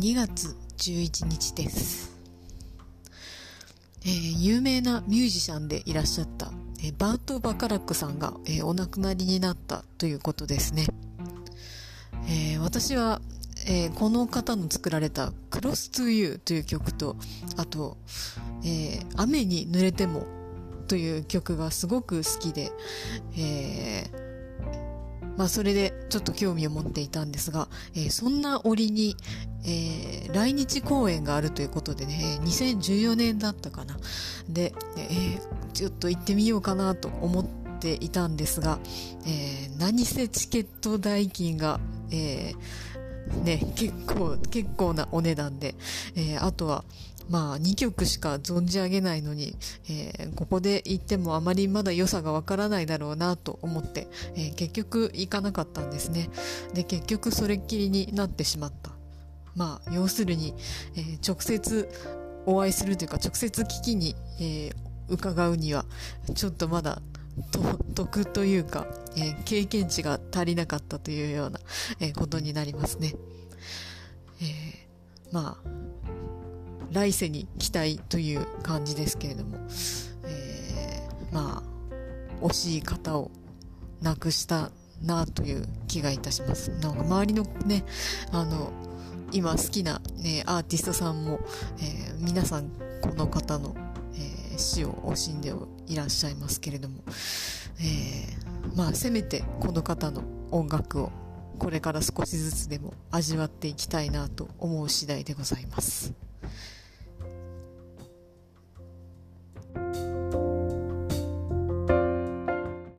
2月11日です、えー、有名なミュージシャンでいらっしゃった、えー、バート・バカラックさんが、えー、お亡くなりになったということですね、え私は、えこの方の作られた「 Close to You」という曲とあと、え「雨に濡れても」という曲がすごく好きで、えーまあ、それでちょっと興味を持っていたんですが、えー、そんな折に、えー、来日公演があるということでね、2014年だったかな。で、えー、ちょっと行ってみようかなと思っていたんですが、えー、何せチケット代金が、え、ね、結構、結構なお値段で、えー、あとは、まあ2曲しか存じ上げないのに、えー、ここで言ってもあまりまだ良さがわからないだろうなと思って、えー、結局行かなかったんですね。で、結局それっきりになってしまった。まあ、要するに、えー、直接お会いするというか直接聞きに、え伺うにはちょっとまだ 得というか、え経験値が足りなかったというような、えことになりますね。えまあ来世に期待という感じですけれども、えー、まあ、惜しい方を亡くしたなという気がいたします。なんか周りのね、あの、今好きな、ね、アーティストさんも、えー、皆さんこの方の、えー、死を惜しんでいらっしゃいますけれども、えー、まあせめてこの方の音楽をこれから少しずつでも味わっていきたいなと思う次第でございます。